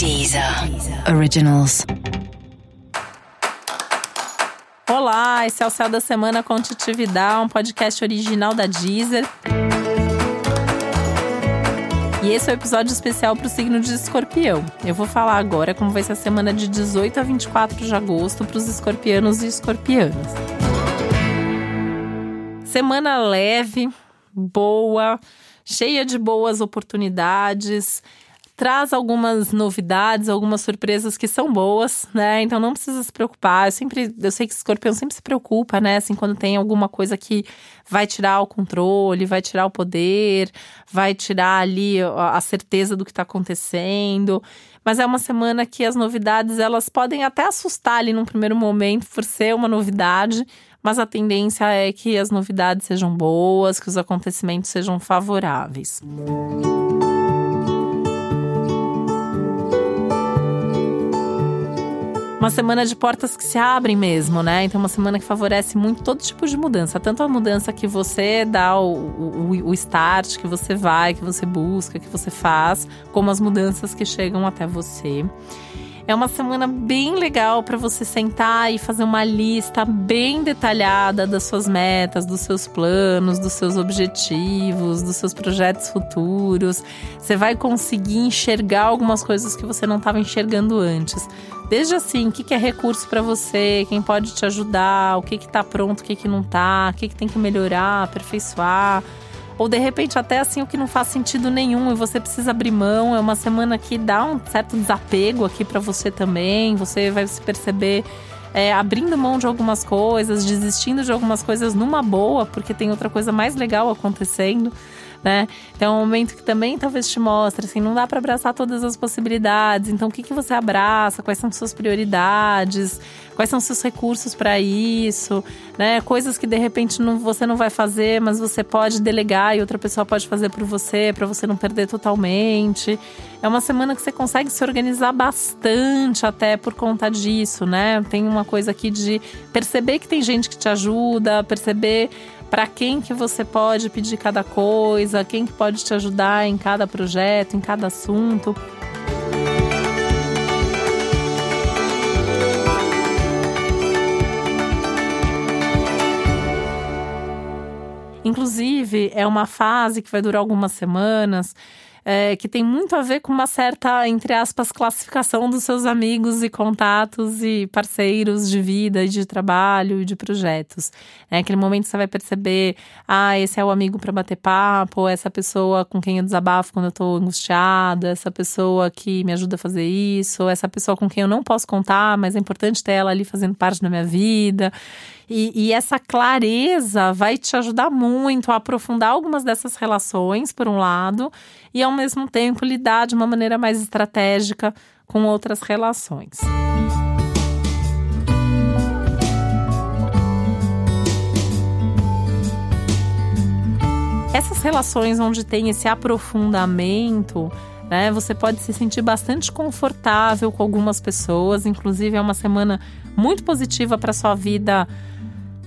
Deezer Originals. Olá, esse é o Céu da Semana com Titividade, um podcast original da Deezer. E esse é o um episódio especial para o signo de escorpião. Eu vou falar agora como vai ser a semana de 18 a 24 de agosto para os escorpianos e escorpianas. Semana leve, boa, cheia de boas oportunidades traz algumas novidades, algumas surpresas que são boas, né? Então não precisa se preocupar. Eu sempre, eu sei que escorpião sempre se preocupa, né? Assim, quando tem alguma coisa que vai tirar o controle, vai tirar o poder, vai tirar ali a certeza do que está acontecendo. Mas é uma semana que as novidades elas podem até assustar ali num primeiro momento por ser uma novidade, mas a tendência é que as novidades sejam boas, que os acontecimentos sejam favoráveis. Música uma semana de portas que se abrem mesmo, né? Então, uma semana que favorece muito todo tipo de mudança. Tanto a mudança que você dá o, o, o start, que você vai, que você busca, que você faz, como as mudanças que chegam até você. É uma semana bem legal para você sentar e fazer uma lista bem detalhada das suas metas, dos seus planos, dos seus objetivos, dos seus projetos futuros. Você vai conseguir enxergar algumas coisas que você não estava enxergando antes. Desde assim, o que, é recurso para você, quem pode te ajudar, o que está pronto, o que, que não está, o que, que tem que melhorar, aperfeiçoar ou de repente até assim o que não faz sentido nenhum e você precisa abrir mão. É uma semana que dá um certo desapego aqui para você também. Você vai se perceber é, abrindo mão de algumas coisas, desistindo de algumas coisas numa boa, porque tem outra coisa mais legal acontecendo né? Então é um momento que também talvez te mostre, assim, não dá para abraçar todas as possibilidades. Então o que, que você abraça? Quais são suas prioridades? Quais são seus recursos para isso? Né? Coisas que de repente não, você não vai fazer, mas você pode delegar e outra pessoa pode fazer por você, para você não perder totalmente. É uma semana que você consegue se organizar bastante até por conta disso, né? Tem uma coisa aqui de perceber que tem gente que te ajuda, perceber para quem que você pode pedir cada coisa, quem que pode te ajudar em cada projeto, em cada assunto. Inclusive, é uma fase que vai durar algumas semanas é, que tem muito a ver com uma certa, entre aspas, classificação dos seus amigos e contatos e parceiros de vida, de trabalho e de projetos. É aquele momento você vai perceber, ah, esse é o amigo para bater papo, essa pessoa com quem eu desabafo quando eu tô angustiada, essa pessoa que me ajuda a fazer isso, essa pessoa com quem eu não posso contar, mas é importante ter ela ali fazendo parte da minha vida. E, e, essa clareza vai te ajudar muito a aprofundar algumas dessas relações, por um lado, e ao mesmo tempo lidar de uma maneira mais estratégica com outras relações. Essas relações onde tem esse aprofundamento, né, você pode se sentir bastante confortável com algumas pessoas, inclusive é uma semana muito positiva para sua vida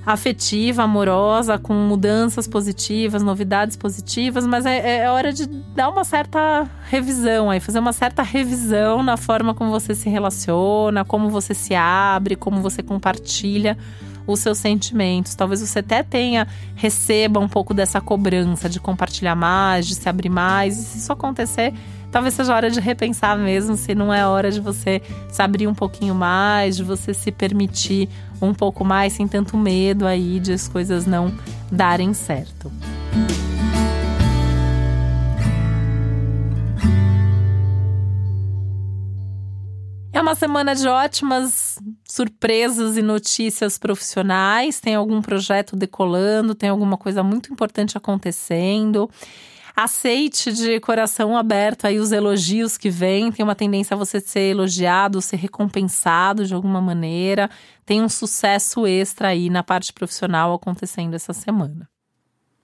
afetiva, amorosa, com mudanças positivas, novidades positivas, mas é, é, hora de dar uma certa revisão aí, fazer uma certa revisão na forma como você se relaciona, como você se abre, como você compartilha os seus sentimentos. Talvez você até tenha, receba um pouco dessa cobrança de compartilhar mais, de se abrir mais. E se isso acontecer, talvez seja hora de repensar mesmo se não é hora de você se abrir um pouquinho mais, de você se permitir um pouco mais, sem tanto medo aí de as coisas não darem certo. É uma semana de ótimas surpresas e notícias profissionais. Tem algum projeto decolando, tem alguma coisa muito importante acontecendo. Aceite de coração aberto aí os elogios que vêm. Tem uma tendência a você ser elogiado, ser recompensado de alguma maneira. Tem um sucesso extra aí na parte profissional acontecendo essa semana.